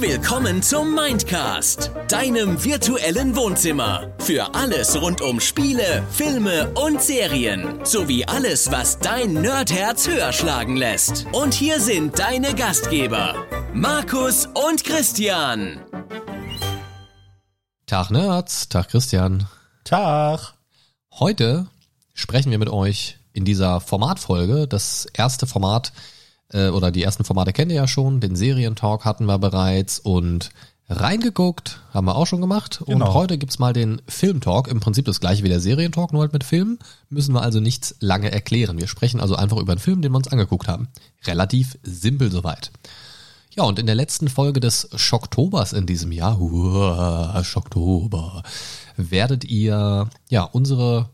Willkommen zum Mindcast, deinem virtuellen Wohnzimmer. Für alles rund um Spiele, Filme und Serien. Sowie alles, was dein Nerdherz höher schlagen lässt. Und hier sind deine Gastgeber, Markus und Christian. Tag Nerds, Tag Christian. Tag. Heute sprechen wir mit euch in dieser Formatfolge. Das erste Format äh, oder die ersten Formate kennt ihr ja schon. Den Serientalk hatten wir bereits und reingeguckt haben wir auch schon gemacht. Und Genau. heute gibt's mal den Filmtalk. Im Prinzip das gleiche wie der Serientalk, nur halt mit Filmen. Müssen wir also nichts lange erklären. Wir sprechen also einfach über einen Film, den wir uns angeguckt haben. Relativ simpel soweit. Ja, und in der letzten Folge des Schocktobers in diesem Jahr, uah, Schocktober, werdet ihr ja unsere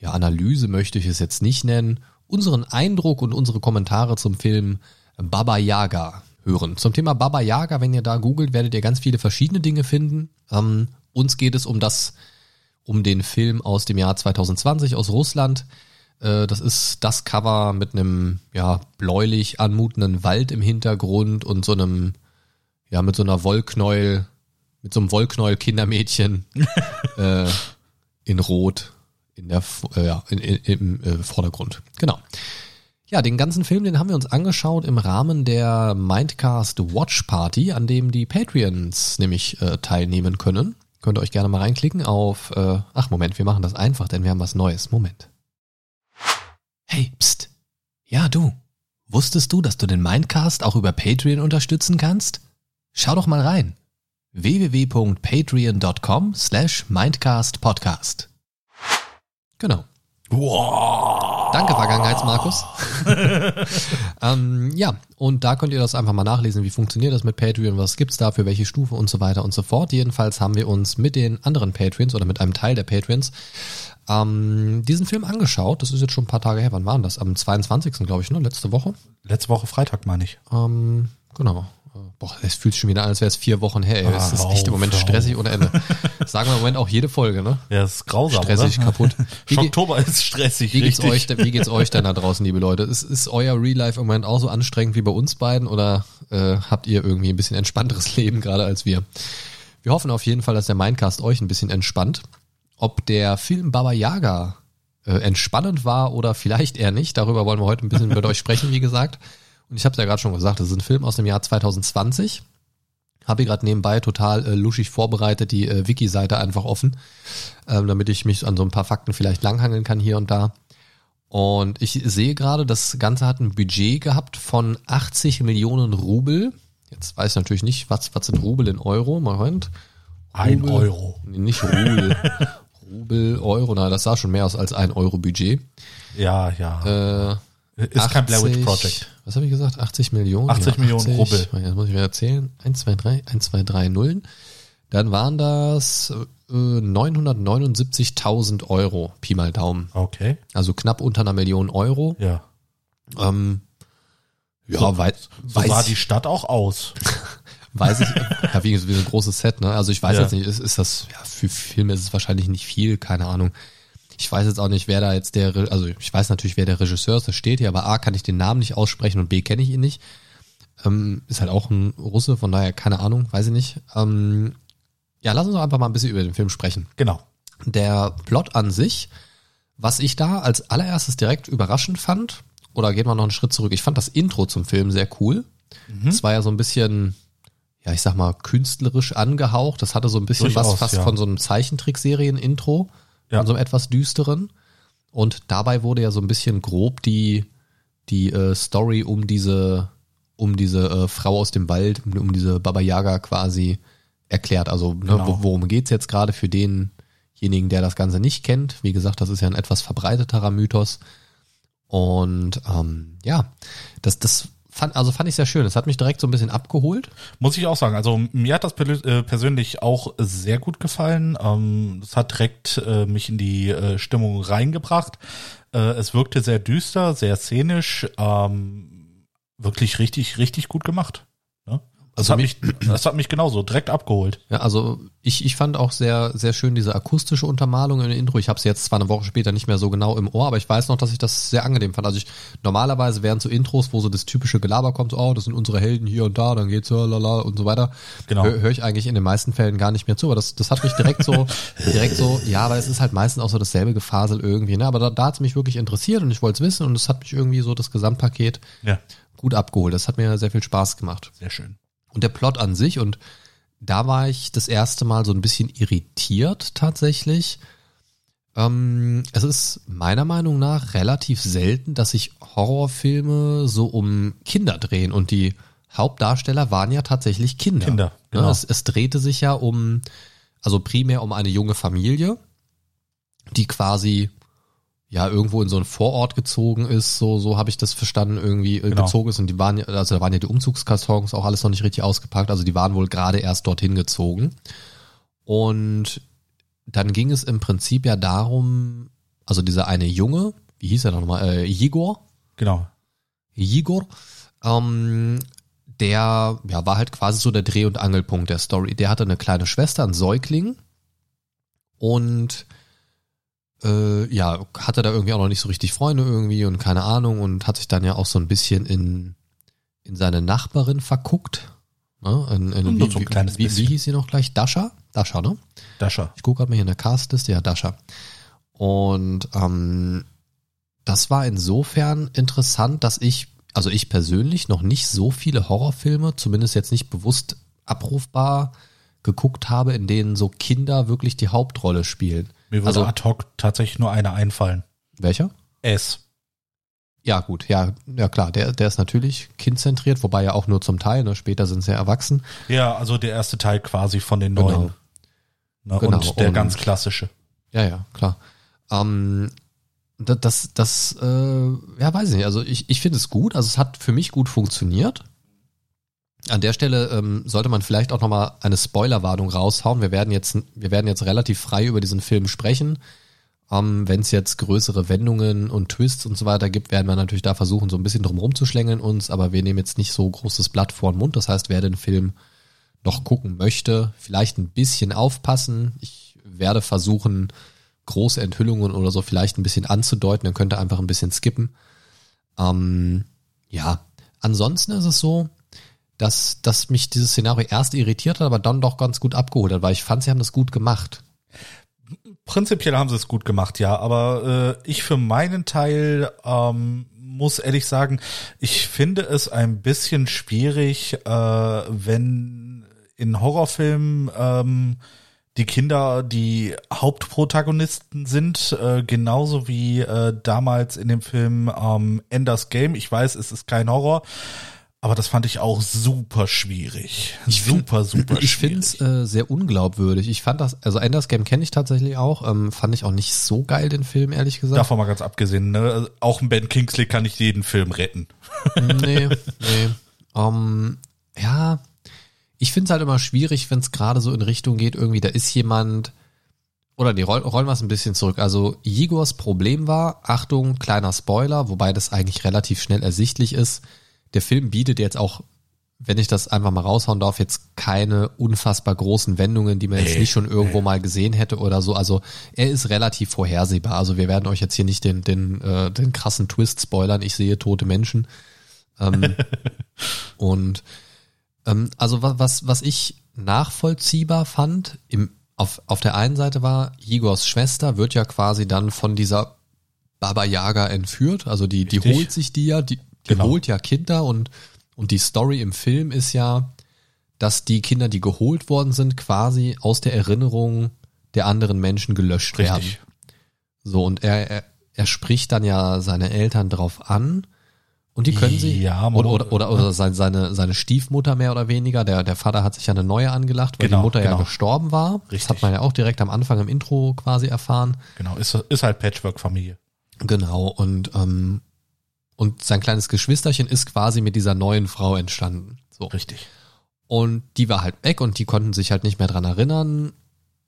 ja, Analyse möchte ich es jetzt nicht nennen, unseren Eindruck und unsere Kommentare zum Film Baba Yaga hören. Zum Thema Baba Yaga, wenn ihr da googelt, werdet ihr ganz viele verschiedene Dinge finden. Ähm, uns geht es um das, um den Film aus dem Jahr 2020 aus Russland. Äh, das ist das Cover mit einem ja bläulich anmutenden Wald im Hintergrund und so einem ja mit so einer Wollknäuel mit so einem Wollknäuel Kindermädchen äh, in Rot in der äh, ja, in, in, im äh, Vordergrund. Genau. Ja, den ganzen Film, den haben wir uns angeschaut im Rahmen der Mindcast Watch Party, an dem die Patreons nämlich äh, teilnehmen können. Könnt ihr euch gerne mal reinklicken auf, äh, ach Moment, wir machen das einfach, denn wir haben was Neues. Moment. Hey, pst. Ja, du. Wusstest du, dass du den Mindcast auch über Patreon unterstützen kannst? Schau doch mal rein. www.patreon.com slash mindcastpodcast. Genau. Wow. Danke, Vergangenheitsmarkus. ähm, ja, und da könnt ihr das einfach mal nachlesen, wie funktioniert das mit Patreon, was gibt's da für welche Stufe und so weiter und so fort. Jedenfalls haben wir uns mit den anderen Patreons oder mit einem Teil der Patreons ähm, diesen Film angeschaut. Das ist jetzt schon ein paar Tage her. Wann waren das? Am 22. glaube ich, ne? Letzte Woche. Letzte Woche Freitag, meine ich. Ähm, genau. Äh, Boah, es fühlt sich schon wieder an, als wäre es vier Wochen her. Ey. Es Ah, ist echt im Moment stressig ohne Ende. Sagen wir im Moment auch jede Folge, ne? Ja, das ist grausam, Stressig, oder? kaputt. Wie, Oktober ist stressig, wie geht's euch, denn- wie geht's euch denn da draußen, liebe Leute? Ist, ist euer Real Life im Moment auch so anstrengend wie bei uns beiden oder äh, habt ihr irgendwie ein bisschen entspannteres Leben gerade als wir? Wir hoffen auf jeden Fall, dass der Mindcast euch ein bisschen entspannt. Ob der Film Baba Yaga äh, entspannend war oder vielleicht eher nicht, darüber wollen wir heute ein bisschen mit euch sprechen, wie gesagt. Und ich habe es ja gerade schon gesagt, das ist ein Film aus dem Jahr 2020. Habe ich gerade nebenbei total äh, luschig vorbereitet, die äh, Wiki-Seite einfach offen, ähm, damit ich mich an so ein paar Fakten vielleicht langhangeln kann hier und da. Und ich sehe gerade, das Ganze hat ein Budget gehabt von 80 Millionen Rubel. Jetzt weiß ich natürlich nicht, was, was sind Rubel in Euro. Moment. Ein. Euro. Nee, nicht Rubel. Rubel, Euro, na, das sah schon mehr aus als ein Euro Budget. Ja, ja. Äh, ist kein Blair Witch 80 Project. Was habe ich gesagt? 80 Millionen? 80 Millionen Rubel. Oh, Jetzt muss ich wieder erzählen. 1, 2, 3, 1, 2, 3, Nullen. Dann waren das äh, 979.000 Euro, Pi mal Daumen. Okay. Also knapp unter einer Million Euro. Ja. Ähm, ja, So- wei So weiß, sah die Stadt auch aus. weiß ich, ja, wie, wie ein großes Set, ne? Also ich weiß Ja. jetzt nicht, ist, ist das, ja, für Filme ist es wahrscheinlich nicht viel, keine Ahnung. Ich weiß jetzt auch nicht, wer da jetzt der, also ich weiß natürlich, wer der Regisseur ist, das steht hier, aber A, kann ich den Namen nicht aussprechen und B, kenne ich ihn nicht. Ähm, ist halt auch ein Russe, von daher keine Ahnung, weiß ich nicht. Ähm, ja, lass uns doch einfach mal ein bisschen über den Film sprechen. Genau. Der Plot an sich, was ich da als allererstes direkt überraschend fand, oder gehen wir noch einen Schritt zurück, ich fand das Intro zum Film sehr cool. Mhm. Es war ja so ein bisschen, ja, ich sag mal, künstlerisch angehaucht. Das hatte so ein bisschen was Durchaus, fast ja. von so einem Zeichentrickserien-Intro, Ja. von so einem etwas düsteren. Und dabei wurde ja so ein bisschen grob die, die äh, Story um diese, um diese äh, Frau aus dem Wald, um, um diese Baba Yaga quasi erklärt. Also ne, Genau. wo- worum geht's jetzt gerade für denjenigen, der das Ganze nicht kennt? Wie gesagt, das ist ja ein etwas verbreiteterer Mythos. Und ähm, ja, das, das fand, also fand ich sehr schön. Das hat mich direkt so ein bisschen abgeholt. Muss ich auch sagen. Also mir hat das äh, persönlich auch sehr gut gefallen. Ähm, Es hat direkt äh, mich in die äh, Stimmung reingebracht. Es wirkte sehr düster, sehr szenisch. ähm, Wirklich richtig, richtig gut gemacht. Ne? Das, Also hat mich- das hat mich genauso direkt abgeholt. Ja, also ich, ich fand auch sehr, sehr schön diese akustische Untermalung im Intro. Ich habe sie jetzt zwar eine Woche später nicht mehr so genau im Ohr, aber ich weiß noch, dass ich das sehr angenehm fand. Also ich normalerweise wären so Intros, wo so das typische Gelaber kommt, so, oh, das sind unsere Helden hier und da, dann geht's ja, lala und so weiter. Genau. Hör, hör ich eigentlich in den meisten Fällen gar nicht mehr zu. Aber das, das hat mich direkt so, direkt so, ja, weil es ist halt meistens auch so dasselbe Gefasel irgendwie, ne? Aber da, da hat's mich wirklich interessiert und ich wollte es wissen und es hat mich irgendwie so das Gesamtpaket Ja, gut abgeholt. Das hat mir sehr viel Spaß gemacht. sehr schön. Und der Plot an sich, und da war ich das erste Mal so ein bisschen irritiert tatsächlich. Ähm, es ist meiner Meinung nach relativ selten, dass sich Horrorfilme so um Kinder drehen. Und die Hauptdarsteller waren ja tatsächlich Kinder. Kinder, genau. Ja, es, es drehte sich ja um, also primär um eine junge Familie, die quasi ja irgendwo in so einen Vorort gezogen ist, so so habe ich das verstanden irgendwie äh, Genau. gezogen ist und die waren ja also da waren ja die Umzugskartons auch alles noch nicht richtig ausgepackt, also die waren wohl gerade erst dorthin gezogen. Und dann ging es im Prinzip ja darum, also dieser eine Junge, wie hieß er noch mal, äh, Igor, Genau. Igor, ähm, der ja, war halt quasi so der Dreh- und Angelpunkt der Story. Der hatte eine kleine Schwester, einen Säugling und äh, ja, hatte da irgendwie auch noch nicht so richtig Freunde irgendwie und keine Ahnung und hat sich dann ja auch so ein bisschen in, in seine Nachbarin verguckt. Ne? In, in, wie, so ein wie, kleines wie, wie bisschen. hieß sie noch gleich? Dasha? Dasha, ne? Dascher. Ich gucke gerade mal hier in der Castliste, ja, Dasha. Und ähm, das war insofern interessant, dass ich, also ich persönlich noch nicht so viele Horrorfilme, zumindest jetzt nicht bewusst abrufbar, geguckt habe, in denen so Kinder wirklich die Hauptrolle spielen. Mir würde Also- ad hoc tatsächlich nur einer einfallen. Welcher? S. Ja, gut, ja, ja klar, der, der ist natürlich kindzentriert, wobei ja auch nur zum Teil, ne? Später sind sie ja erwachsen. Ja, also der erste Teil quasi von den Genau. neuen. Ne? Genau, Und der und- ganz klassische. Ja, ja, klar. Ähm, da- das, das, äh, ja, weiß ich nicht. Also ich, ich finde es gut. Also es hat für mich gut funktioniert. An der Stelle ähm, sollte man vielleicht auch nochmal eine Spoilerwarnung raushauen. Wir werden jetzt, wir werden jetzt relativ frei über diesen Film sprechen. Ähm, Wenn es jetzt größere Wendungen und Twists und so weiter gibt, werden wir natürlich da versuchen, so ein bisschen drum rumzuschlängeln uns, aber wir nehmen jetzt nicht so großes Blatt vor den Mund. Das heißt, wer den Film noch gucken möchte, vielleicht ein bisschen aufpassen. Ich werde versuchen, große Enthüllungen oder so vielleicht ein bisschen anzudeuten, dann könnt ihr einfach ein bisschen skippen. Ähm, ja, ansonsten ist es so, dass, dass mich dieses Szenario erst irritiert hat, aber dann doch ganz gut abgeholt hat, weil ich fand, sie haben das gut gemacht. Prinzipiell haben sie es gut gemacht, ja, aber äh, ich für meinen Teil ähm, muss ehrlich sagen, ich finde es ein bisschen schwierig, äh, wenn in Horrorfilmen ähm, die Kinder die Hauptprotagonisten sind, äh, genauso wie äh, damals in dem Film ähm, Enders Game. Ich weiß, es ist kein Horror, aber das fand ich auch super schwierig. super, super Ich finde schwierig. es äh, sehr unglaubwürdig. Ich fand das, also Enders Game kenne ich tatsächlich auch, ähm, fand ich auch nicht so geil, den Film, ehrlich gesagt. Davon mal ganz abgesehen, ne? auch ein Ben Kingsley kann nicht jeden Film retten. nee, nee. Ähm, ja, ich finde es halt immer schwierig, wenn es gerade so in Richtung geht, irgendwie, da ist jemand, oder nee, roll, rollen wir es ein bisschen zurück. Also Igors Problem war, Achtung, kleiner Spoiler, wobei das eigentlich relativ schnell ersichtlich ist, der Film bietet jetzt auch, wenn ich das einfach mal raushauen darf, jetzt keine unfassbar großen Wendungen, die man jetzt nicht schon irgendwo mal gesehen hätte oder so. Also er ist relativ vorhersehbar. Also wir werden euch jetzt hier nicht den, den, äh, den krassen Twist spoilern. Ich sehe tote Menschen. Ähm, und ähm, also was, was, was ich nachvollziehbar fand, im, auf, auf der einen Seite war, Igors Schwester wird ja quasi dann von dieser Baba Yaga entführt. Also die, die Richtig. holt sich die ja, die, die Genau. holt ja Kinder und, und die Story im Film ist ja, dass die Kinder, die geholt worden sind, quasi aus der Erinnerung der anderen Menschen gelöscht werden. Richtig. So, und er, er, er spricht dann ja seine Eltern drauf an und die können sie, Ja, oder, oder, oder, oder seine, seine, seine Stiefmutter mehr oder weniger, der, der Vater hat sich ja eine neue angelacht, weil Genau, die Mutter ja genau. gestorben war. Das Richtig. hat man ja auch direkt am Anfang im Intro quasi erfahren. Genau, ist, ist halt Patchwork-Familie. Genau, und, ähm, und sein kleines Geschwisterchen ist quasi mit dieser neuen Frau entstanden. So. Richtig. Und die war halt weg und die konnten sich halt nicht mehr dran erinnern.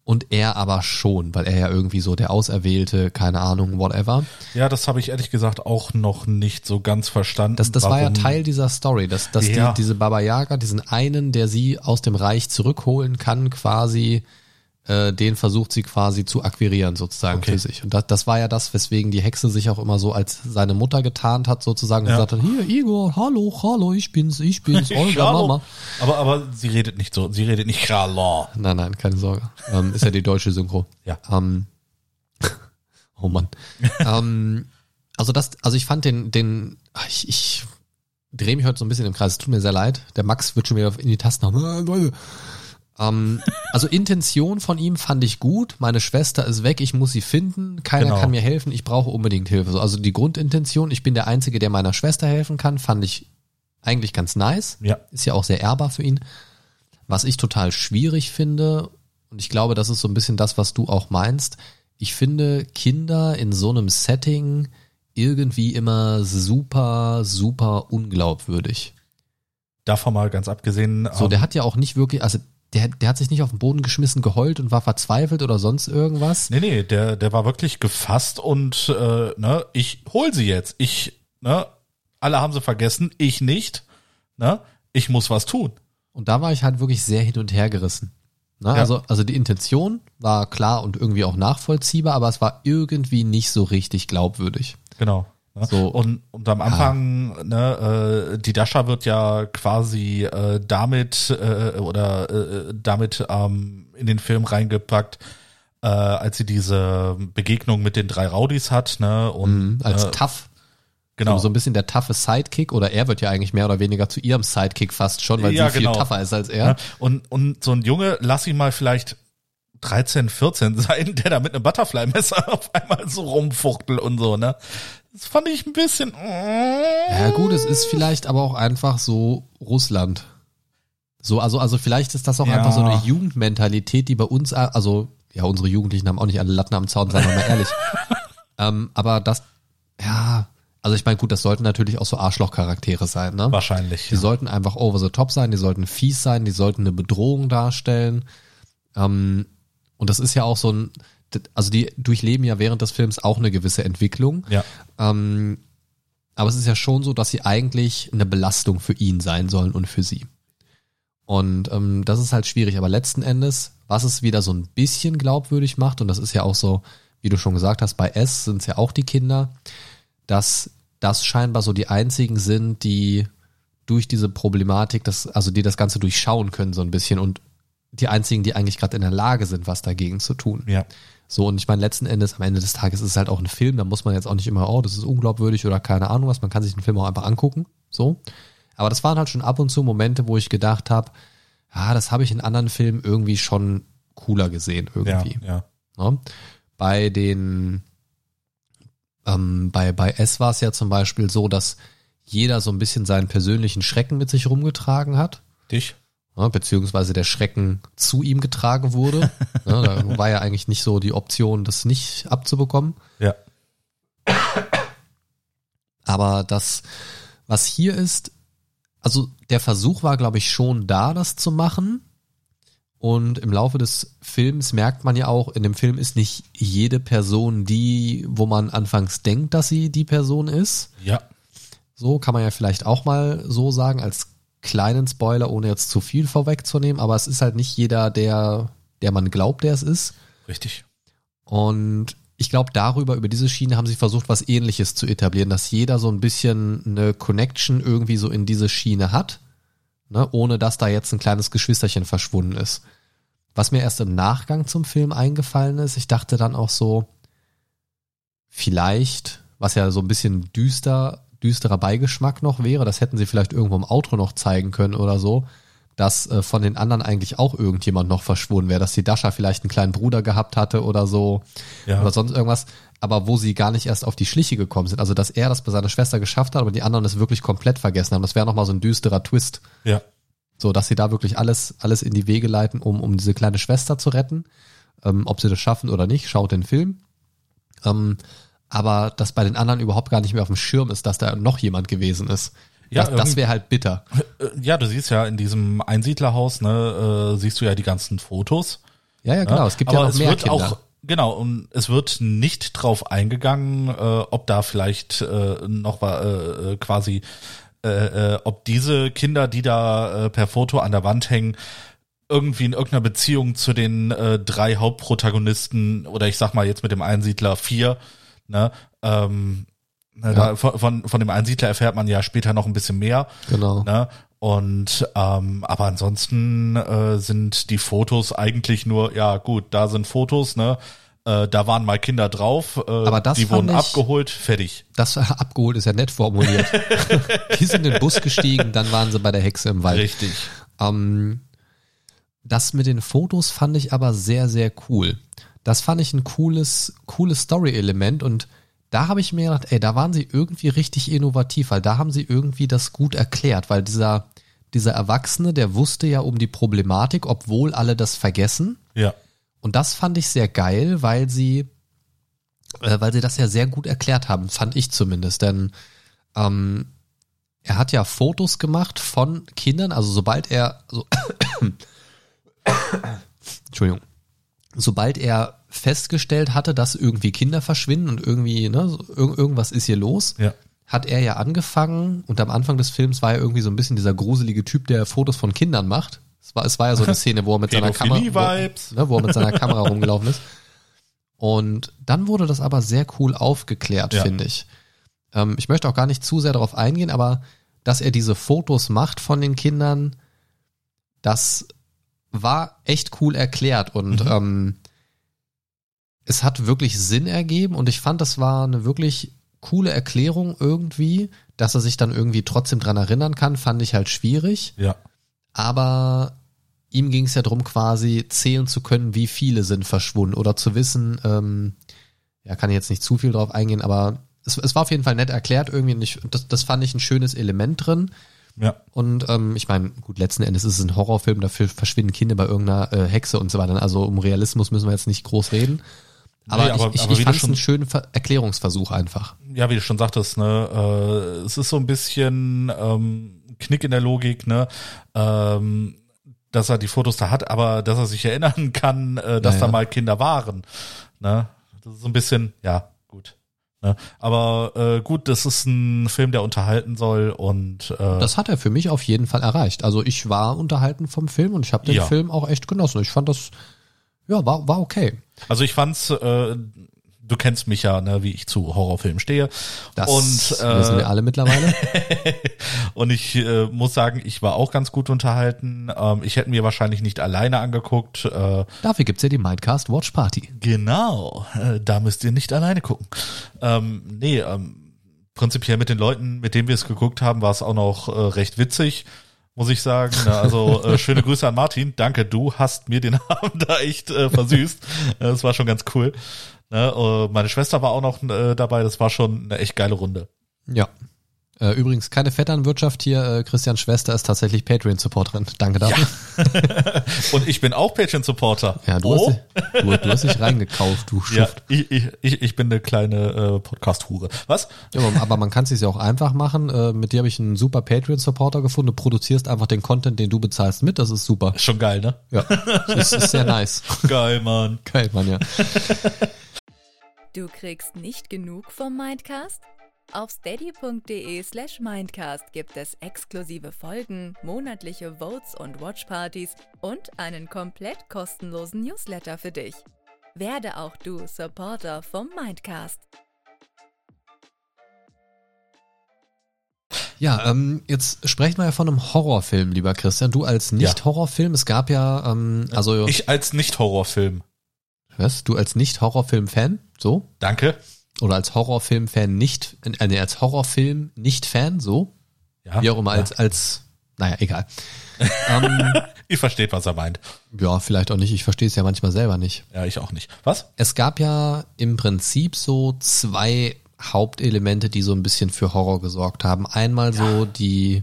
und er aber schon, weil er ja irgendwie so der Auserwählte, keine Ahnung, whatever. Ja, das habe ich ehrlich gesagt auch noch nicht so ganz verstanden. Das, das war ja Teil dieser Story, dass, dass Ja. die, diese Baba Yaga, diesen einen, der sie aus dem Reich zurückholen kann, quasi, äh, den versucht sie quasi zu akquirieren sozusagen Okay. für sich. Und das, das war ja das, weswegen die Hexe sich auch immer so als seine Mutter getarnt hat sozusagen und Ja. gesagt hat, hier Igor, hallo, hallo, ich bin's, ich bin's, Olga. Mama. Aber, aber sie redet nicht so, sie redet nicht Kralon. Nein, nein, keine Sorge. Ähm, ist ja die deutsche Synchro. Ja. Ähm, oh Mann. ähm, also das, also ich fand den, den, ich, ich drehe mich heute so ein bisschen im Kreis. Es tut mir sehr leid. Der Max wird schon wieder in die Tasten hauen. Ähm, also Intention von ihm fand ich gut. Meine Schwester ist weg, ich muss sie finden. Keiner Genau. kann mir helfen, ich brauche unbedingt Hilfe. So, Also die Grundintention, ich bin der Einzige, der meiner Schwester helfen kann, fand ich eigentlich ganz nice. Ja. Ist ja auch sehr ehrbar für ihn. Was ich total schwierig finde, und ich glaube, das ist so ein bisschen das, was du auch meinst, ich finde Kinder in so einem Setting irgendwie immer super, super unglaubwürdig. Davon mal ganz abgesehen. So, ähm, der hat ja auch nicht wirklich, also der, der hat sich nicht auf den Boden geschmissen, geheult und war verzweifelt oder sonst irgendwas. Nee, nee, der, der war wirklich gefasst und äh, ne, ich hol sie jetzt. Ich, ne, alle haben sie vergessen, ich nicht. Ne? Ich muss was tun. Und da war ich halt wirklich sehr hin und her gerissen. Ne? Ja. Also, also die Intention war klar und irgendwie auch nachvollziehbar, aber es war irgendwie nicht so richtig glaubwürdig. Genau. Ne? So. Und, und am Anfang, ne, äh, die Dasha wird ja quasi äh, damit äh, oder äh, damit ähm, in den Film reingepackt, äh, als sie diese Begegnung mit den drei Rowdies hat, ne? Und Mhm, als äh, tough. genau. So, ein bisschen der taffe Sidekick oder er wird ja eigentlich mehr oder weniger zu ihrem Sidekick fast schon, weil Ja, sie viel genau. tougher ist als er. Ja, und, und so ein Junge, lass ihn mal vielleicht 13, 14 sein, der da mit einem Butterfly-Messer auf einmal so rumfuchtelt und so, ne? Das fand ich ein bisschen. Ja gut, es ist vielleicht aber auch einfach so Russland. So, also, also vielleicht ist das auch Ja. einfach so eine Jugendmentalität, die bei uns, also, ja, unsere Jugendlichen haben auch nicht alle Latten am Zaun, sagen wir mal ehrlich. ähm, aber das, ja, also ich meine, gut, das sollten natürlich auch so Arschlochcharaktere sein, ne? Wahrscheinlich. Die sollten einfach over the top sein, die sollten fies sein, die sollten eine Bedrohung darstellen. Ähm, und das ist ja auch so ein, also die durchleben ja während des Films auch eine gewisse Entwicklung. Ja. Ähm, aber es ist ja schon so, dass sie eigentlich eine Belastung für ihn sein sollen und für sie. Und ähm, das ist halt schwierig. Aber letzten Endes, was es wieder so ein bisschen glaubwürdig macht, und das ist ja auch so, wie du schon gesagt hast, bei S sind es ja auch die Kinder, dass das scheinbar so die einzigen sind, die durch diese Problematik, das, also die das Ganze durchschauen können so ein bisschen und die einzigen, die eigentlich gerade in der Lage sind, was dagegen zu tun. Ja. So, und ich meine, letzten Endes, am Ende des Tages ist es halt auch ein Film, da muss man jetzt auch nicht immer, oh, das ist unglaubwürdig oder keine Ahnung was, man kann sich den Film auch einfach angucken, so. Aber das waren halt schon ab und zu Momente, wo ich gedacht habe, ah, das habe ich in anderen Filmen irgendwie schon cooler gesehen, Ja, irgendwie. ja. Ne? Bei den, ähm, bei, bei S war es ja zum Beispiel so, dass jeder so ein bisschen seinen persönlichen Schrecken mit sich rumgetragen hat Dich? Ne, beziehungsweise der Schrecken zu ihm getragen wurde. ne, da war ja eigentlich nicht so die Option, das nicht abzubekommen. Ja. Aber das, was hier ist, also der Versuch war, glaube ich, schon da, das zu machen. Und im Laufe des Films merkt man ja auch, in dem Film ist nicht jede Person die, wo man anfangs denkt, dass sie die Person ist. Ja. So kann man ja vielleicht auch mal so sagen, als kleinen Spoiler, ohne jetzt zu viel vorwegzunehmen, aber es ist halt nicht jeder, der, der man glaubt, der es ist. Richtig. Und ich glaube, darüber, über diese Schiene haben sie versucht, was ähnliches zu etablieren, dass jeder so ein bisschen eine Connection irgendwie so in diese Schiene hat, ne, ohne dass da jetzt ein kleines Geschwisterchen verschwunden ist. Was mir erst im Nachgang zum Film eingefallen ist, ich dachte dann auch so, vielleicht, was ja so ein bisschen düster, düsterer Beigeschmack noch wäre, das hätten sie vielleicht irgendwo im Outro noch zeigen können oder so, dass äh, von den anderen eigentlich auch irgendjemand noch verschwunden wäre, dass die Dasha vielleicht einen kleinen Bruder gehabt hatte oder so Ja. oder sonst irgendwas, aber wo sie gar nicht erst auf die Schliche gekommen sind. Also dass er das bei seiner Schwester geschafft hat, aber die anderen es wirklich komplett vergessen haben. Das wäre nochmal so ein düsterer Twist. Ja. So, dass sie da wirklich alles, alles in die Wege leiten, um, um diese kleine Schwester zu retten. Ähm, ob sie das schaffen oder nicht, schaut den Film. Ähm, aber dass bei den anderen überhaupt gar nicht mehr auf dem Schirm ist, dass da noch jemand gewesen ist. Ja, das das irgend- wäre halt bitter. Äh, Ja, du siehst ja in diesem Einsiedlerhaus, ne, äh, siehst du ja die ganzen Fotos. Ja, ja, genau. Es gibt ja Aber noch es mehr wird Kinder. auch genau und es wird nicht drauf eingegangen, äh, ob da vielleicht äh, noch äh, äh, quasi äh, äh, ob diese Kinder, die da äh, per Foto an der Wand hängen, irgendwie in irgendeiner Beziehung zu den äh, drei Hauptprotagonisten oder ich sag mal jetzt mit dem Einsiedler vier, ne, ähm, ne, da, von, von, von dem Einsiedler erfährt man ja später noch ein bisschen mehr. Genau. Ne? Und ähm, aber ansonsten äh, sind die Fotos eigentlich nur, ja gut, da sind Fotos, ne? Äh, da waren mal Kinder drauf, äh, Aber das die wurden ich- abgeholt, fertig. Das abgeholt ist ja nett formuliert. die sind in den Bus gestiegen, dann waren sie bei der Hexe im Wald. Richtig. Ähm, das mit den Fotos fand ich aber sehr, sehr cool. Das fand ich ein cooles, cooles Story-Element und da habe ich mir gedacht, ey, da waren sie irgendwie richtig innovativ, weil da haben sie irgendwie das gut erklärt, weil dieser, dieser Erwachsene, der wusste ja um die Problematik, obwohl alle das vergessen. Ja. Und das fand ich sehr geil, weil sie, äh, weil sie das ja sehr gut erklärt haben, fand ich zumindest. Denn ähm, er hat ja Fotos gemacht von Kindern, also sobald er, also, Entschuldigung, sobald er festgestellt hatte, dass irgendwie Kinder verschwinden und irgendwie, ne, so, ir irgendwas ist hier los, Ja. hat er ja angefangen und am Anfang des Films war er irgendwie so ein bisschen dieser gruselige Typ, der Fotos von Kindern macht. Es war, es war ja so eine Szene, wo er mit seiner Kamera, wo, ne, wo er mit seiner Kamera rumgelaufen ist. Und dann wurde das aber sehr cool aufgeklärt, Ja. finde ich. Ähm, ich möchte auch gar nicht zu sehr darauf eingehen, aber dass er diese Fotos macht von den Kindern, das war echt cool erklärt und Mhm. ähm, es hat wirklich Sinn ergeben und ich fand, das war eine wirklich coole Erklärung irgendwie, dass er sich dann irgendwie trotzdem dran erinnern kann, fand ich halt schwierig, Ja. aber ihm ging es ja darum, quasi zählen zu können, wie viele sind verschwunden oder zu wissen, ähm, ja, kann ich jetzt nicht zu viel drauf eingehen, aber es, es war auf jeden Fall nett erklärt irgendwie und ich, das, das fand ich ein schönes Element drin. Ja. Und ähm, ich meine, gut, letzten Endes ist es ein Horrorfilm, dafür verschwinden Kinder bei irgendeiner äh, Hexe und so weiter. Also um Realismus müssen wir jetzt nicht groß reden. Aber, Nee, aber- ich, ich, aber ich fand es einen schönen Ver Erklärungsversuch einfach. ja, wie du schon sagtest, ne, äh, es ist so ein bisschen ähm, Knick in der Logik, ne, ähm, dass er die Fotos da hat, aber dass er sich erinnern kann, äh, dass Ja, da mal Kinder waren, ne, das ist so ein bisschen, ja. Ne? Aber äh, gut, das ist ein Film, der unterhalten soll und äh, Das hat er für mich auf jeden Fall erreicht. Also ich war unterhalten vom Film und ich habe den Ja. Film auch echt genossen. Ich fand das, ja, war, war okay. Also ich fand's, äh, du kennst mich ja, ne, wie ich zu Horrorfilmen stehe. Das und wissen äh, wir alle mittlerweile. und ich äh, muss sagen, ich war auch ganz gut unterhalten. Ähm, ich hätte mir wahrscheinlich nicht alleine angeguckt. Äh, Dafür gibt's ja die Mindcast Watch Party. genau, äh, da müsst ihr nicht alleine gucken. Ähm, nee, ähm, prinzipiell mit den Leuten, mit denen wir es geguckt haben, war es auch noch äh, recht witzig. Muss ich sagen. Also äh, schöne Grüße an Martin. Danke, du hast mir den Abend da echt äh, versüßt. Äh, Das war schon ganz cool. Ne, meine Schwester war auch noch äh, dabei. Das war schon eine echt geile Runde. Ja. Äh, übrigens, keine Vetternwirtschaft hier. Äh, Christians Schwester ist tatsächlich Patreon-Supporterin. Danke dafür. Und ich bin auch Patreon-Supporter. Ja, du, oh. hast, dich- du, du hast dich reingekauft, du Ja, Schiff. ich, ich, ich, bin eine kleine äh, Podcast-Hure. Was? Ja, aber, aber man kann es sich ja auch einfach machen. Äh, mit dir habe ich einen super Patreon-Supporter gefunden. Du produzierst einfach den Content, den du bezahlst, mit. Das ist super. Schon geil, ne? Ja, das ist sehr nice. Geil, Mann. Geil, Mann, ja. Du kriegst nicht genug vom Mindcast? Auf steady.de slash Mindcast gibt es exklusive Folgen, monatliche Votes und Watchpartys und einen komplett kostenlosen Newsletter für dich. Werde auch du Supporter vom Mindcast. Ja, ähm, jetzt sprechen wir ja von einem Horrorfilm, lieber Christian. Du als Nicht-Horrorfilm, es gab ja, ähm, also, Ich als Nicht-Horrorfilm. was? Du als Nicht-Horrorfilm-Fan? So? Danke. Oder als Horrorfilm-Fan nicht, äh, nee, als Horrorfilm nicht-Fan? So? Ja, Wie auch immer, ja. als, als, naja, egal. ähm, Ihr versteht, was er meint. ja, vielleicht auch nicht. Ich verstehe es ja manchmal selber nicht. Ja, ich auch nicht. Was? Es gab ja im Prinzip so zwei Hauptelemente, die so ein bisschen für Horror gesorgt haben. Einmal so die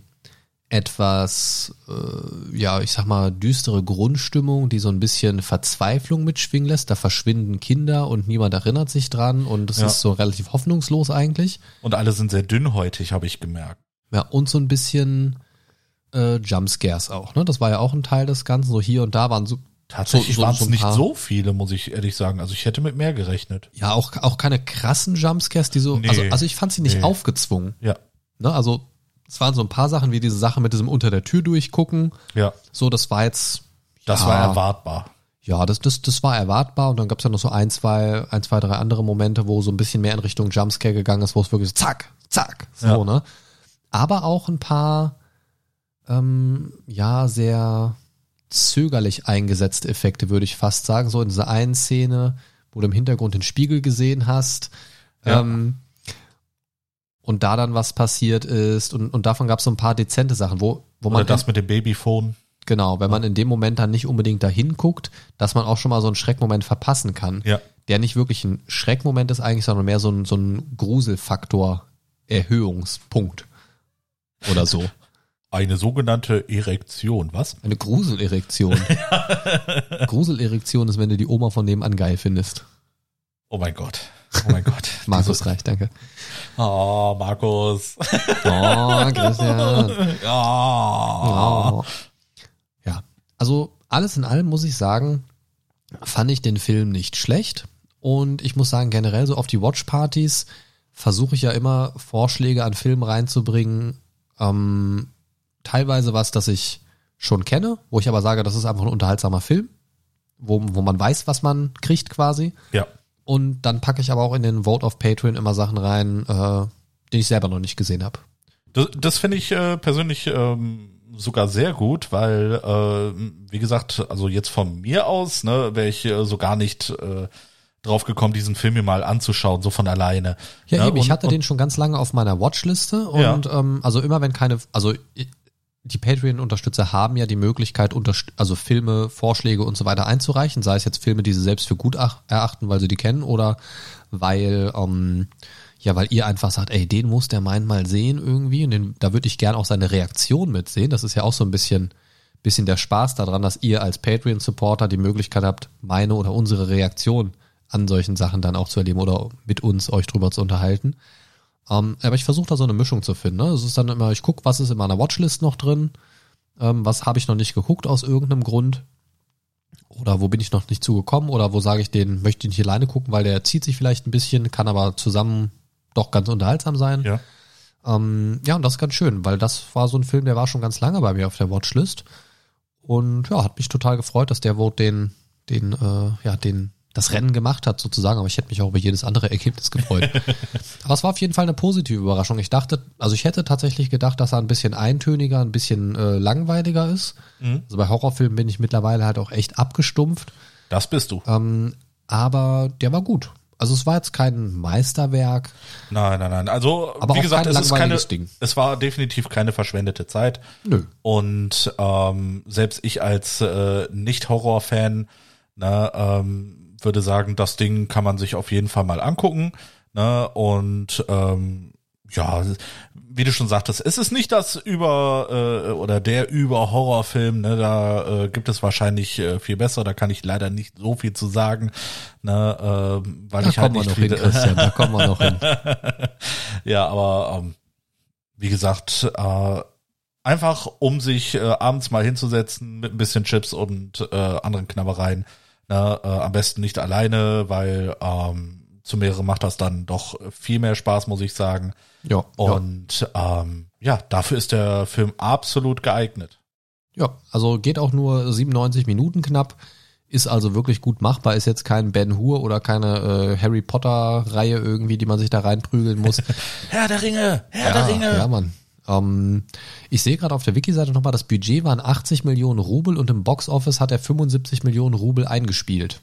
etwas, äh, ja, ich sag mal, düstere Grundstimmung, die so ein bisschen Verzweiflung mitschwingen lässt. Da verschwinden Kinder und niemand erinnert sich dran und es Ja. ist so relativ hoffnungslos eigentlich. Und alle sind sehr dünnhäutig, habe ich gemerkt. Ja, und so ein bisschen äh, Jumpscares auch, ne? Das war ja auch ein Teil des Ganzen. So hier und da waren so Tatsächlich So- so- waren es so nicht paar- so viele, muss ich ehrlich sagen. Also ich hätte mit mehr gerechnet. Ja, auch, auch keine krassen Jumpscares, die so, Nee. also, also ich fand sie nicht Nee. aufgezwungen. Ja, Ne? Also es waren so ein paar Sachen wie diese Sache mit diesem unter der Tür durchgucken. ja. So, das war jetzt. Das ja, war erwartbar. Ja, das, das, das war erwartbar und dann gab's ja noch so ein, zwei, ein, zwei, drei andere Momente, wo so ein bisschen mehr in Richtung Jumpscare gegangen ist, wo es wirklich so zack, zack, so, Ja. ne? Aber auch ein paar, ähm, ja, sehr zögerlich eingesetzte Effekte, würde ich fast sagen. So in dieser einen Szene, wo du im Hintergrund den Spiegel gesehen hast. Ja. Ähm, und da dann was passiert ist und, und davon gab's so ein paar dezente Sachen, wo, wo Oder man das mit dem Babyphone. Genau, wenn man in dem Moment dann nicht unbedingt dahin guckt, dass man auch schon mal so einen Schreckmoment verpassen kann. Ja. Der nicht wirklich ein Schreckmoment ist eigentlich, sondern mehr so ein, so ein Gruselfaktor Erhöhungspunkt. Oder so. Eine sogenannte Erektion, was? Eine Gruselerektion. Gruselerektion ist, wenn du die Oma von nebenan geil findest. Oh mein Gott. Oh mein Gott. Markus Reich, danke. Oh, Markus. Oh, Christian. Ja. Oh. Ja, also alles in allem muss ich sagen, fand ich den Film nicht schlecht. Und ich muss sagen, generell so auf die Watchpartys versuche ich ja immer Vorschläge an Filmen reinzubringen. Ähm, teilweise was, das ich schon kenne, wo ich aber sage, das ist einfach ein unterhaltsamer Film, wo, wo man weiß, was man kriegt quasi. Ja. Und dann packe ich aber auch in den Vote of Patreon immer Sachen rein, äh, die ich selber noch nicht gesehen habe. Das, das finde ich äh, persönlich ähm, sogar sehr gut, weil, äh, wie gesagt, also jetzt von mir aus, ne, wäre ich äh, so gar nicht äh, drauf gekommen, diesen Film mir mal anzuschauen, so von alleine. Ja, Ne, eben, ich und- hatte und- den schon ganz lange auf meiner Watchliste Ja. und ähm, also immer wenn keine, also die Patreon-Unterstützer haben ja die Möglichkeit, also Filme, Vorschläge und so weiter einzureichen, sei es jetzt Filme, die sie selbst für gut ach- erachten, weil sie die kennen oder weil, ähm, ja, weil ihr einfach sagt, ey, den muss der meint mal sehen irgendwie und den, da würde ich gern auch seine Reaktion mitsehen. Das ist ja auch so ein bisschen, bisschen der Spaß daran, dass ihr als Patreon-Supporter die Möglichkeit habt, meine oder unsere Reaktion an solchen Sachen dann auch zu erleben oder mit uns euch drüber zu unterhalten. Ähm, aber ich versuche da so eine Mischung zu finden. Ne? Es ist dann immer, ich gucke, was ist in meiner Watchlist noch drin, ähm, was habe ich noch nicht geguckt aus irgendeinem Grund oder wo bin ich noch nicht zugekommen oder wo sage ich den, möchte ich nicht alleine gucken, weil der zieht sich vielleicht ein bisschen, kann aber zusammen doch ganz unterhaltsam sein. Ja. Ähm, ja, und das ist ganz schön, weil das war so ein Film, der war schon ganz lange bei mir auf der Watchlist. Und ja, hat mich total gefreut, dass der Vote den, den, äh, ja, den, das Rennen gemacht hat sozusagen, aber ich hätte mich auch über jedes andere Ergebnis gefreut. aber es war auf jeden Fall eine positive Überraschung. Ich dachte, also ich hätte tatsächlich gedacht, dass er ein bisschen eintöniger, ein bisschen äh, langweiliger ist. Mhm. Also bei Horrorfilmen bin ich mittlerweile halt auch echt abgestumpft. Das bist du. Ähm, aber der war gut. Also es war jetzt kein Meisterwerk. Nein, nein, nein. Also, Aber wie gesagt, es ist keine, es war definitiv keine verschwendete Zeit. Nö. Und ähm, selbst ich als äh, Nicht-Horror-Fan ne, ähm, würde sagen, das Ding kann man sich auf jeden Fall mal angucken. Ne? Und ähm, ja, wie du schon sagtest, es ist nicht das über äh, oder der über Horrorfilm, ne, da äh, gibt es wahrscheinlich äh, viel besser, da kann ich leider nicht so viel zu sagen, ne, äh, weil Da ich halt kommen wir nicht noch hin, Christian, da kommen wir noch hin. ja, aber ähm, wie gesagt, äh, einfach um sich äh, abends mal hinzusetzen mit ein bisschen Chips und äh, anderen Knabbereien. Ne, äh, am besten nicht alleine, weil ähm, zu mehreren macht das dann doch viel mehr Spaß, muss ich sagen. Ja, ja. Und ähm, ja, dafür ist der Film absolut geeignet. Ja, also geht auch nur 97 Minuten knapp, ist also wirklich gut machbar, ist jetzt kein Ben Hur oder keine äh, Harry Potter Reihe irgendwie, die man sich da reinprügeln muss. Herr der Ringe, Herr ja, der Ringe. ja, Mann. Ähm, ich sehe gerade auf der Wiki-Seite nochmal, das Budget waren 80 Millionen Rubel und im Box-Office hat er 75 Millionen Rubel eingespielt.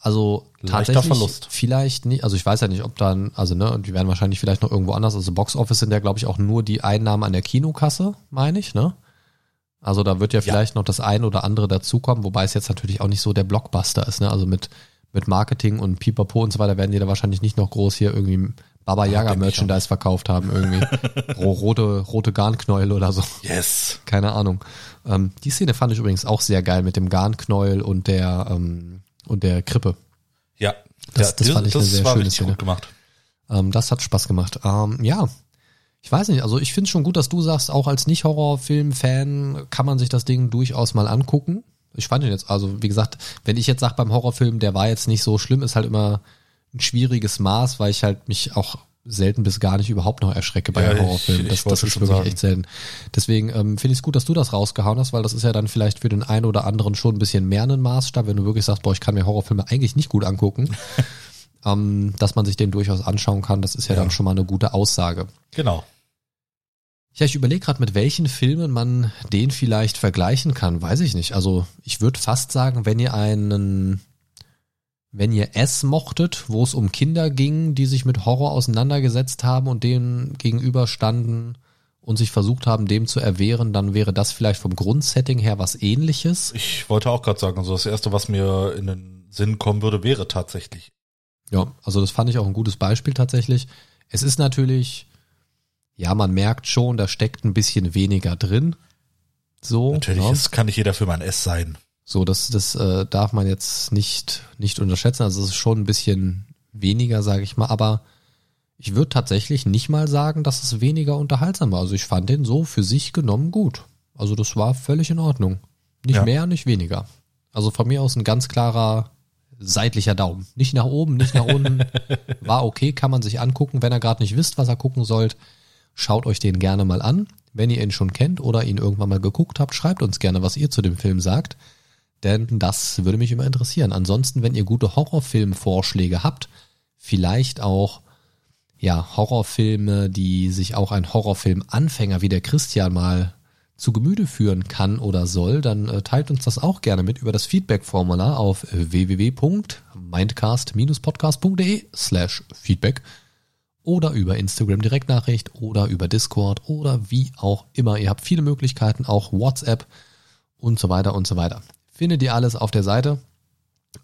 Also tatsächlich Verlust. vielleicht nicht, also ich weiß ja nicht, ob dann, also ne, und die werden wahrscheinlich vielleicht noch irgendwo anders, also Box-Office sind ja glaube ich auch nur die Einnahmen an der Kinokasse, meine ich, ne? Also da wird ja vielleicht noch das ein oder andere dazukommen, wobei es jetzt natürlich auch nicht so der Blockbuster ist, ne? Also mit, mit Marketing und Pipapo und so weiter werden die da wahrscheinlich nicht noch groß hier irgendwie Baba Yaga Merchandise verkauft haben, irgendwie. Ro- rote, rote Garnknäuel oder so. Yes. Keine Ahnung. Ähm, die Szene fand ich übrigens auch sehr geil mit dem Garnknäuel und der, ähm, und der Krippe. Ja, Das- ja, das fand ich eine sehr war schöne Szene. gut gemacht. Ähm, das hat Spaß gemacht. Ähm, ja, ich weiß nicht, also ich finde es schon gut, dass du sagst, auch als Nicht-Horrorfilm-Fan kann man sich das Ding durchaus mal angucken. Ich fand ihn jetzt, also wie gesagt, wenn ich jetzt sage beim Horrorfilm, der war jetzt nicht so schlimm, ist halt immer ein schwieriges Maß, weil ich halt mich auch selten bis gar nicht überhaupt noch erschrecke bei Ja, einem Horrorfilm. ich Das, das ist wirklich sagen. echt selten. Deswegen ähm, finde ich es gut, dass du das rausgehauen hast, weil das ist ja dann vielleicht für den einen oder anderen schon ein bisschen mehr ein Maßstab, wenn du wirklich sagst, boah, ich kann mir Horrorfilme eigentlich nicht gut angucken. ähm, dass man sich den durchaus anschauen kann, das ist ja, Ja. dann schon mal eine gute Aussage. Genau. Ja, ich überlege gerade, mit welchen Filmen man den vielleicht vergleichen kann. Weiß ich nicht. Also ich würde fast sagen, wenn ihr einen, wenn ihr S mochtet, wo es um Kinder ging, die sich mit Horror auseinandergesetzt haben und dem gegenüberstanden und sich versucht haben, dem zu erwehren, dann wäre das vielleicht vom Grundsetting her was ähnliches. Ich wollte auch gerade sagen, also das erste, was mir in den Sinn kommen würde, wäre tatsächlich. Ja, also das fand ich auch ein gutes Beispiel tatsächlich. Es ist natürlich, ja, man merkt schon, da steckt ein bisschen weniger drin. So, Natürlich, ja. es kann nicht jeder Film ein S sein. So, das, das äh, darf man jetzt nicht, nicht unterschätzen. Also es ist schon ein bisschen weniger, sage ich mal, aber ich würde tatsächlich nicht mal sagen, dass es weniger unterhaltsam war. Also ich fand den so für sich genommen gut. Also das war völlig in Ordnung. Nicht Ja. mehr, nicht weniger. Also von mir aus ein ganz klarer seitlicher Daumen. Nicht nach oben, nicht nach unten. War okay, kann man sich angucken. Wenn ihr gerade nicht wisst, was ihr gucken sollt, schaut euch den gerne mal an. Wenn ihr ihn schon kennt oder ihn irgendwann mal geguckt habt, schreibt uns gerne, was ihr zu dem Film sagt. Denn das würde mich immer interessieren. Ansonsten, wenn ihr gute Horrorfilmvorschläge habt, vielleicht auch ja, Horrorfilme, die sich auch ein Horrorfilm-Anfänger wie der Christian mal zu Gemüte führen kann oder soll, dann äh, teilt uns das auch gerne mit über das Feedback-Formular auf www.mindcast-podcast.de slash feedback oder über Instagram Direktnachricht oder über Discord oder wie auch immer. Ihr habt viele Möglichkeiten, auch WhatsApp und so weiter und so weiter. Findet ihr alles auf der Seite.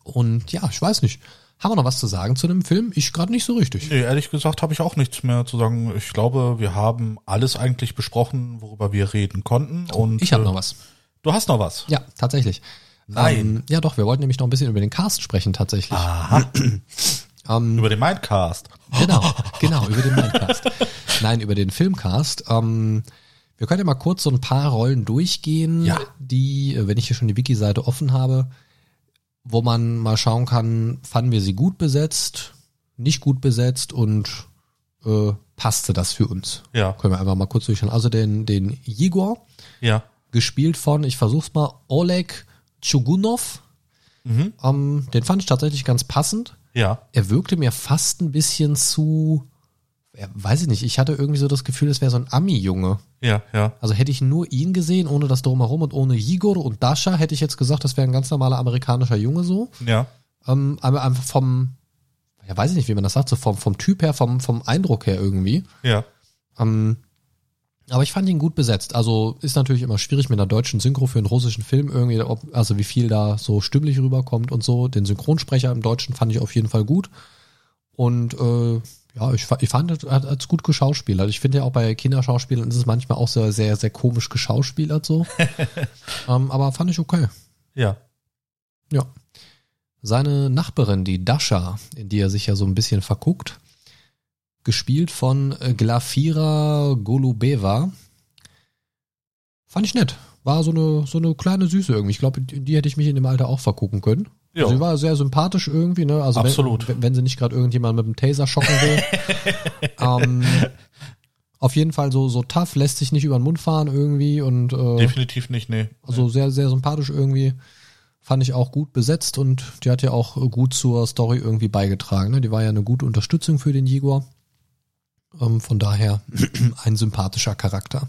Und ja, ich weiß nicht. Haben wir noch was zu sagen zu dem Film? Ich gerade nicht so richtig. Nee, ehrlich gesagt habe ich auch nichts mehr zu sagen. Ich glaube, wir haben alles eigentlich besprochen, worüber wir reden konnten. Und Ich habe äh, noch was. Du hast noch was. Ja, tatsächlich. Nein. Ähm, ja, doch, wir wollten nämlich noch ein bisschen über den Cast sprechen, tatsächlich. Aha. Ähm, Über den Mindcast. Genau, genau, über den Mindcast. Nein, über den Filmcast. Ähm, wir können ja mal kurz so ein paar Rollen durchgehen, Ja. die, äh, wenn ich hier schon die Wiki-Seite offen habe, wo man mal schauen kann, fanden wir sie gut besetzt, nicht gut besetzt und äh, passte das für uns. Ja. Können wir einfach mal kurz durchschauen. Also den, den Igor, Ja. gespielt von, ich versuch's mal, Oleg Chugunov. Mhm. Ähm, den fand ich tatsächlich ganz passend. Ja. Er wirkte mir fast ein bisschen zu, ja, weiß ich nicht, ich hatte irgendwie so das Gefühl, es wäre so ein Ami-Junge. Ja. Ja. Also hätte ich nur ihn gesehen, ohne das drumherum und ohne Igor und Dasha, hätte ich jetzt gesagt, das wäre ein ganz normaler amerikanischer Junge so. Ja. Ähm, aber einfach vom, ja, weiß ich nicht, wie man das sagt, so vom, vom Typ her, vom, vom Eindruck her irgendwie. Ja. Ähm, aber ich fand ihn gut besetzt. Also ist natürlich immer schwierig mit einer deutschen Synchro für einen russischen Film irgendwie, ob, also wie viel da so stimmlich rüberkommt und so. Den Synchronsprecher im Deutschen fand ich auf jeden Fall gut. Und äh, ja, ich, ich fand, er hat es gut geschauspielert. Ich finde ja auch bei Kinderschauspielern ist es manchmal auch sehr, sehr, sehr komisch geschauspielert so. ähm, aber fand ich okay. Ja. Ja. Seine Nachbarin, die Dasha, in die er sich ja so ein bisschen verguckt, gespielt von äh, Glafira Golubeva, fand ich nett. War so eine, so eine kleine Süße irgendwie. Ich glaube, in die hätte ich mich in dem Alter auch vergucken können. Ja. Sie war sehr sympathisch irgendwie, ne? Also Absolut. Wenn, wenn sie nicht gerade irgendjemand mit dem Taser schocken will. ähm, auf jeden Fall so, so tough, lässt sich nicht über den Mund fahren irgendwie und äh, Definitiv nicht, nee. also sehr, sehr sympathisch irgendwie. Fand ich auch gut besetzt und die hat ja auch gut zur Story irgendwie beigetragen. Ne? Die war ja eine gute Unterstützung für den Jaguar. Ähm, von daher ein sympathischer Charakter.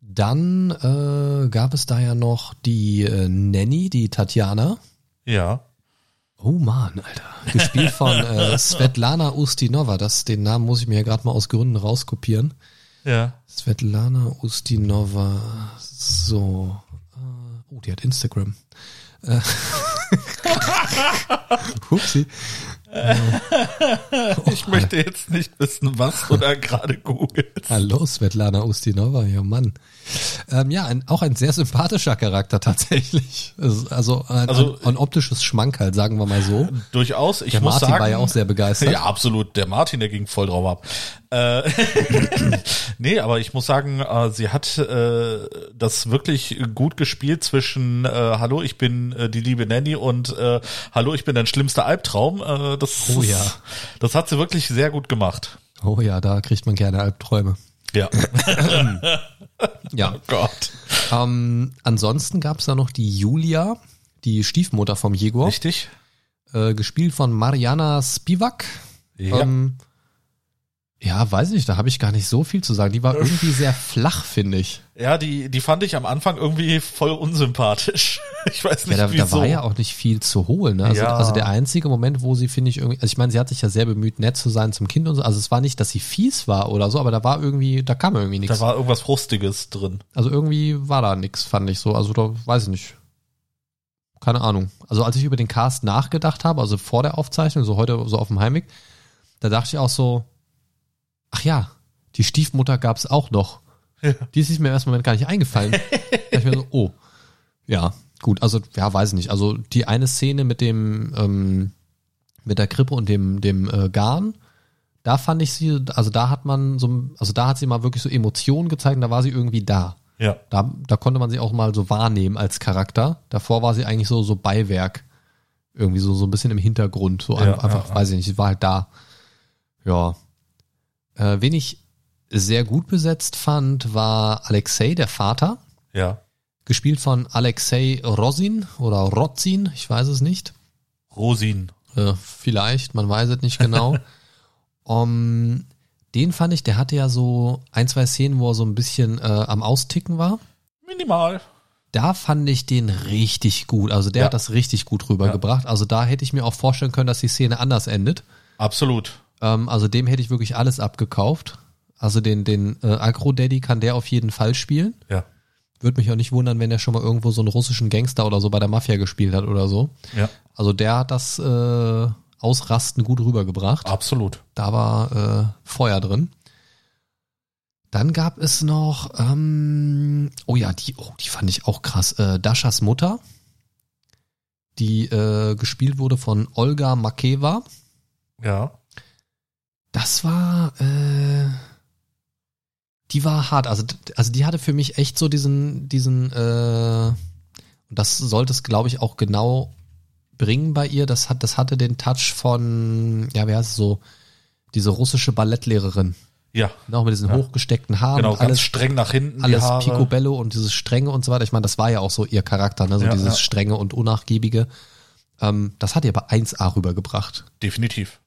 Dann äh, gab es da ja noch die äh, Nanny, die Tatjana. Ja. Oh man, Alter. Gespielt von äh, Svetlana Ustinova. Das, den Namen muss ich mir ja gerade mal aus Gründen rauskopieren. Ja. Svetlana Ustinova. So. Äh, Oh, die hat Instagram. Äh, Upsi. Ich möchte jetzt nicht wissen, was du da gerade googelst. Hallo, Svetlana Ustinova, ja Mann. Ähm, ja, ein, auch ein sehr sympathischer Charakter tatsächlich. Also, also, ein, Also- ein, ein optisches Schmankerl, sagen wir mal so. Durchaus. Ich Der muss Martin sagen, war ja auch sehr begeistert. Ja, absolut. Der Martin, der ging voll drauf ab. Äh, nee, aber ich muss sagen, äh, sie hat äh, das wirklich gut gespielt zwischen äh, Hallo, ich bin äh, die liebe Nanny und äh, Hallo, ich bin dein schlimmster Albtraum. Das, Oh ja. das hat sie wirklich sehr gut gemacht. Oh ja, da kriegt man gerne Albträume. Ja. Ja. Oh Gott. Ähm, ansonsten gab's da noch die Julia, die Stiefmutter vom Jegor, Richtig? äh, gespielt von Mariana Spivak. Ja. Ähm, ja, weiß nicht, da habe ich gar nicht so viel zu sagen. Die war irgendwie sehr flach, finde ich. ja, die, die fand ich am Anfang irgendwie voll unsympathisch. Ich weiß Ja, nicht da, wieso. da war ja auch nicht viel zu holen. Ne? Also, Ja. also der einzige Moment, wo sie, finde ich, irgendwie, also ich meine, sie hat sich ja sehr bemüht, nett zu sein zum Kind und so. Also es war nicht, dass sie fies war oder so, aber da war irgendwie, da kam irgendwie nichts. da war irgendwas Frustiges drin. Also irgendwie war da nichts, fand ich so. Also da weiß ich nicht. Keine Ahnung. Also als ich über den Cast nachgedacht habe, also vor der Aufzeichnung, so heute so auf dem Heimweg, da dachte ich auch so, ach ja, die Stiefmutter gab's auch noch. Die ist mir im ersten Moment gar nicht eingefallen. da ich mir so, oh, ja, gut, also ja, weiß ich nicht. Also die eine Szene mit dem, ähm, mit der Krippe und dem, dem äh, Garn, da fand ich sie, also da hat man so, also da hat sie mal wirklich so Emotionen gezeigt und da war sie irgendwie da. Ja. Da, da konnte man sie auch mal so wahrnehmen als Charakter. Davor war sie eigentlich so, so Beiwerk. Irgendwie so, so ein bisschen im Hintergrund. So Ja, einfach, ja, ja. weiß ich nicht, sie war halt da. Ja. Äh, wen ich sehr gut besetzt fand, war Alexei, der Vater. Ja. Gespielt von Alexei Rosin oder Rozin, ich weiß es nicht. Rosin. Äh, vielleicht, man weiß es nicht genau. um, den fand ich, der hatte ja so ein, zwei Szenen, wo er so ein bisschen äh, am Austicken war. Minimal. Da fand ich den richtig gut. Also der Ja. hat das richtig gut rübergebracht. Also da hätte ich mir auch vorstellen können, dass die Szene anders endet. Absolut. Ähm, also dem hätte ich wirklich alles abgekauft. Also den, den äh, Agro-Daddy kann der auf jeden Fall spielen. Ja. Würde mich auch nicht wundern, wenn er schon mal irgendwo so einen russischen Gangster oder so bei der Mafia gespielt hat oder so. Ja. Also der hat das äh, Ausrasten gut rübergebracht. Absolut. Da war äh, Feuer drin. Dann gab es noch, ähm, oh ja, die, oh, die fand ich auch krass. Äh, Daschas Mutter, die äh, gespielt wurde von Olga Makeva. Ja. Das war, äh, die war hart. Also, also die hatte für mich echt so diesen, diesen, äh, und das sollte es, glaube ich, auch genau bringen bei ihr. Das hat, das hatte den Touch von, ja, wer heißt es so, diese russische Ballettlehrerin. Ja. Noch mit diesen Ja. hochgesteckten Haaren, Genau, alles, streng nach hinten. alles. Picobello und dieses Strenge und so weiter. Ich meine, das war ja auch so ihr Charakter, ne? so Ja, dieses ja. Strenge und Unnachgiebige. Ähm, das hat ihr aber 1A rübergebracht. Definitiv.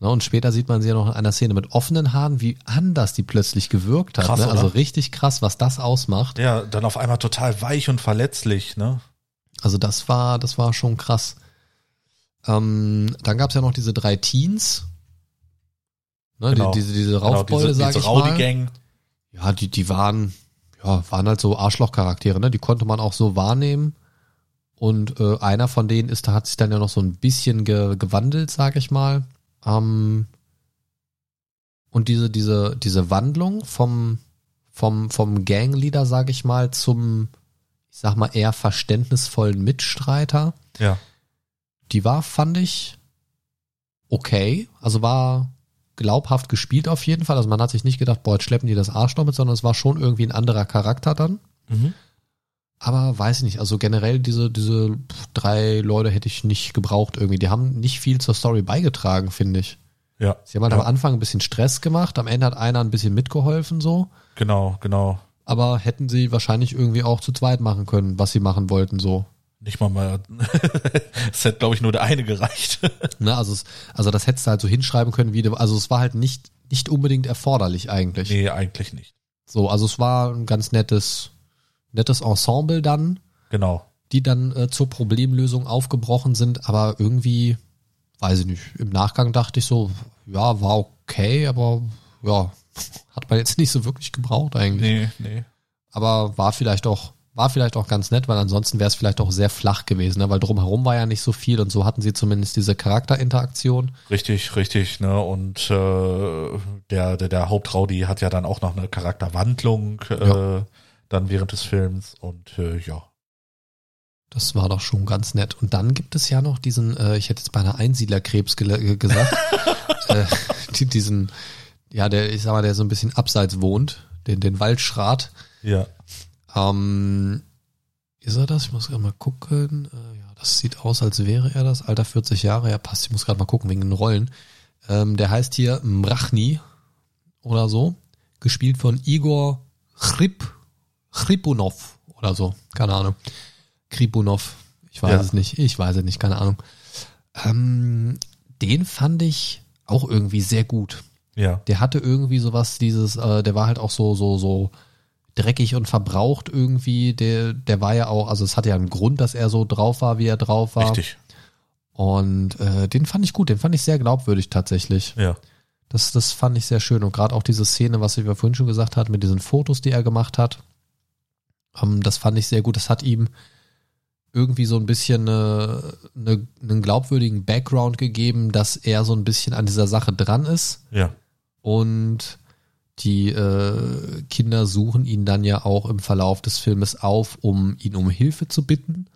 Ne? Und später sieht man sie ja noch in einer Szene mit offenen Haaren, wie anders die plötzlich gewirkt hat. Krass, ne? Also richtig krass, was das ausmacht. Ja, dann auf einmal total weich und verletzlich, ne? Also das war, das war schon krass. Ähm, dann gab es ja noch diese drei Teens. Ne, Genau. die, diese, diese Genau, Raufbeule, diese, sag diese ich mal. Rowdy-Gang. Ja, die, die waren, ja, waren halt so Arschlochcharaktere, ne? Die konnte man auch so wahrnehmen. Und äh, einer von denen ist, da hat sich dann ja noch so ein bisschen ge gewandelt, sag ich mal. Ähm, und diese, diese, diese Wandlung vom, vom, vom Gangleader, sag ich mal, zum, ich sag mal, eher verständnisvollen Mitstreiter, Ja. die war, fand ich, okay. Also war glaubhaft gespielt auf jeden Fall. Also man hat sich nicht gedacht, boah, jetzt schleppen die das Arschloch mit, sondern es war schon irgendwie ein anderer Charakter dann. Mhm. Aber weiß ich nicht, also generell diese, diese drei Leute hätte ich nicht gebraucht irgendwie. Die haben nicht viel zur Story beigetragen, finde ich. Ja. Sie haben halt ja. am Anfang ein bisschen Stress gemacht, am Ende hat einer ein bisschen mitgeholfen so. Genau, genau. Aber hätten sie wahrscheinlich irgendwie auch zu zweit machen können, was sie machen wollten so. Nicht mal mal. Es hätte, glaube ich, nur der eine gereicht. Ne, also, es, also das hättest du halt so hinschreiben können, wie du, also es war halt nicht, nicht unbedingt erforderlich eigentlich. nee, eigentlich nicht. So, also es war ein ganz nettes, nettes Ensemble dann, Genau. die dann äh, zur Problemlösung aufgebrochen sind, aber irgendwie, weiß ich nicht, im Nachgang dachte ich so, ja, war okay, aber ja, hat man jetzt nicht so wirklich gebraucht eigentlich. Nee, nee. Aber war vielleicht auch war vielleicht auch ganz nett, weil ansonsten wäre es vielleicht auch sehr flach gewesen, ne? weil drumherum war ja nicht so viel und so hatten sie zumindest diese Charakterinteraktion. Richtig, richtig, ne? Und äh, der, der, der Hauptraudi hat ja dann auch noch eine Charakterwandlung äh, Ja. Dann während des Films und äh, ja. Das war doch schon ganz nett. Und dann gibt es ja noch diesen, äh, ich hätte jetzt beinahe Einsiedlerkrebs gele- äh, gesagt, äh, die, diesen, ja, der, ich sag mal, der so ein bisschen abseits wohnt, den, den Waldschrat. Ja. Ähm, ist er das? Ich muss gerade mal gucken. Äh, ja, das sieht aus, als wäre er das. Alter 40 Jahre, ja passt. Ich muss gerade mal gucken wegen den Rollen. Ähm, der heißt hier Mrachni oder so. Gespielt von Igor Chrip, Chripunov oder so. Keine Ahnung. Kripunov. Ich weiß Ja. es nicht. Ich weiß es nicht. Keine Ahnung. Ähm, den fand ich auch irgendwie sehr gut Ja. der hatte irgendwie sowas, dieses, äh, der war halt auch so, so, so dreckig und verbraucht irgendwie. Der, der war ja auch, also es hatte ja einen Grund, dass er so drauf war, wie er drauf war. Richtig. Und äh, den fand ich gut, den fand ich sehr glaubwürdig tatsächlich. Ja. Das, das fand ich sehr schön. Und gerade auch diese Szene, was ich vorhin schon gesagt hat, mit diesen Fotos, die er gemacht hat, ähm, das fand ich sehr gut. Das hat ihm irgendwie so ein bisschen äh, eine, einen glaubwürdigen Background gegeben, dass er so ein bisschen an dieser Sache dran ist Ja. und die äh, Kinder suchen ihn dann ja auch im Verlauf des Filmes auf, um ihn um Hilfe zu bitten.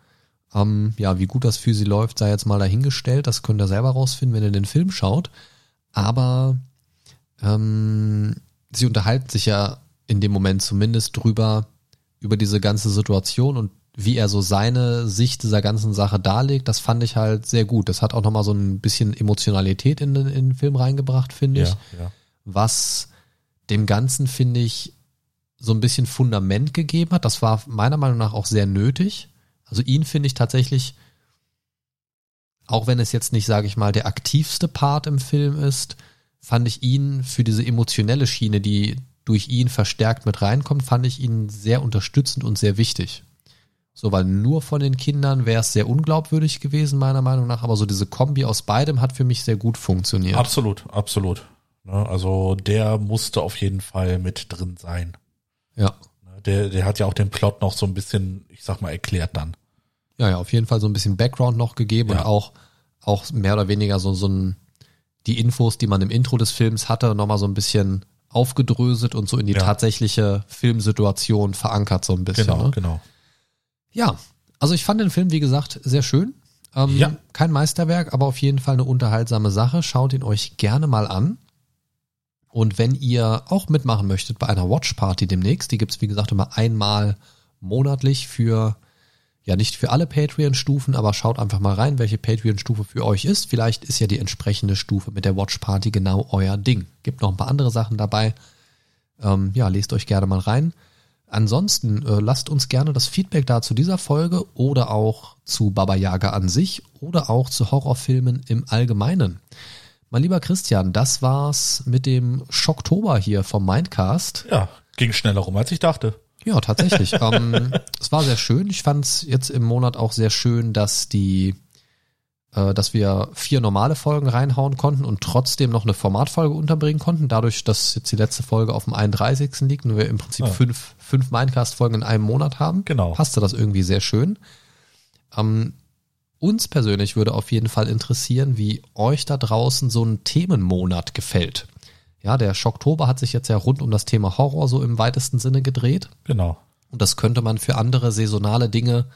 Ähm, ja, wie gut das für sie läuft, sei jetzt mal dahingestellt. Das könnt ihr selber rausfinden, wenn ihr den Film schaut. Aber ähm, sie unterhalten sich ja in dem Moment zumindest drüber, über diese ganze Situation und wie er so seine Sicht dieser ganzen Sache darlegt. Das fand ich halt sehr gut. Das hat auch nochmal so ein bisschen Emotionalität in, den- in den Film reingebracht, finde ich Ja. Ja. was dem Ganzen, finde ich, so ein bisschen Fundament gegeben hat. Das war meiner Meinung nach auch sehr nötig. Also ihn finde ich tatsächlich, auch wenn es jetzt nicht, sage ich mal, der aktivste Part im Film ist, fand ich ihn für diese emotionelle Schiene, die durch ihn verstärkt mit reinkommt, fand ich ihn sehr unterstützend und sehr wichtig. So, weil nur von den Kindern wäre es sehr unglaubwürdig gewesen, meiner Meinung nach, aber so diese Kombi aus beidem hat für mich sehr gut funktioniert. Absolut, absolut. Ne, Also der musste auf jeden Fall mit drin sein. Ja. Ne, Der, der hat ja auch den Plot noch so ein bisschen, ich sag mal, erklärt dann. Ja, ja, auf jeden Fall so ein bisschen Background noch gegeben Ja. und auch, auch mehr oder weniger so, so ein, die Infos, die man im Intro des Films hatte, nochmal so ein bisschen aufgedröselt und so in die Ja. tatsächliche Filmsituation verankert so ein bisschen. Genau, Ne? genau. Ja, also ich fand den Film, wie gesagt, sehr schön. Ähm, Ja. Kein Meisterwerk, aber auf jeden Fall eine unterhaltsame Sache. Schaut ihn euch gerne mal an. Und wenn ihr auch mitmachen möchtet bei einer Watchparty demnächst, die gibt's wie gesagt immer einmal monatlich für, ja nicht für alle Patreon-Stufen, aber schaut einfach mal rein, welche Patreon-Stufe für euch ist. Vielleicht ist ja die entsprechende Stufe mit der Watchparty genau euer Ding. Gibt noch ein paar andere Sachen dabei. Ähm, ja, lest euch gerne mal rein. Ansonsten äh, lasst uns gerne das Feedback da zu dieser Folge oder auch zu Baba Yaga an sich oder auch zu Horrorfilmen im Allgemeinen. Mein lieber Christian, das war's mit dem Schocktober hier vom Mindcast. Ja, ging schneller rum, als ich dachte. Ja, tatsächlich. ähm, es war sehr schön. Ich fand es jetzt im Monat auch sehr schön, dass die, äh, dass wir vier normale Folgen reinhauen konnten und trotzdem noch eine Formatfolge unterbringen konnten. Dadurch, dass jetzt die letzte Folge auf dem 31. liegt und wir im Prinzip Ja. fünf, fünf Mindcast-Folgen in einem Monat haben, Genau. passte das irgendwie sehr schön. Ähm, uns persönlich würde auf jeden Fall interessieren, wie euch da draußen so ein Themenmonat gefällt. Ja, der Schocktober hat sich jetzt ja rund um das Thema Horror so im weitesten Sinne gedreht. Genau. Und das könnte man für andere saisonale Dinge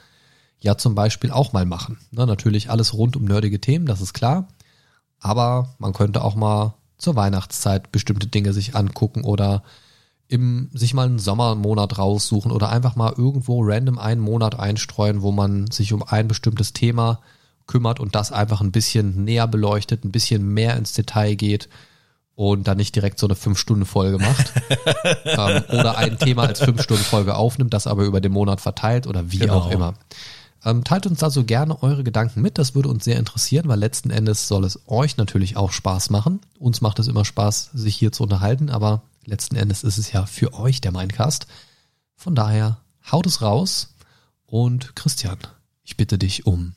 ja zum Beispiel auch mal machen. Ne, natürlich alles rund um nerdige Themen, das ist klar. Aber man könnte auch mal zur Weihnachtszeit bestimmte Dinge sich angucken oder im, sich mal einen Sommermonat raussuchen oder einfach mal irgendwo random einen Monat einstreuen, wo man sich um ein bestimmtes Thema kümmert und das einfach ein bisschen näher beleuchtet, ein bisschen mehr ins Detail geht und dann nicht direkt so eine Fünf-Stunden-Folge macht ähm, oder ein Thema als Fünf-Stunden-Folge aufnimmt, das aber über den Monat verteilt oder wie Genau. auch immer. Ähm, teilt uns also gerne eure Gedanken mit, das würde uns sehr interessieren, weil letzten Endes soll es euch natürlich auch Spaß machen. Uns macht es immer Spaß, sich hier zu unterhalten, aber letzten Endes ist es ja für euch der Mindcast. Von daher haut es raus und Christian, ich bitte dich um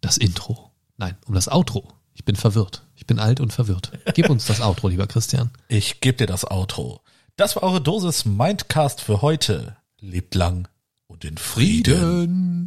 das Intro. Nein, um das Outro. Ich bin verwirrt. Ich bin alt und verwirrt. Gib uns das Outro, lieber Christian. Ich gebe dir das Outro. Das war eure Dosis Mindcast für heute. Lebt lang und Und den Frieden.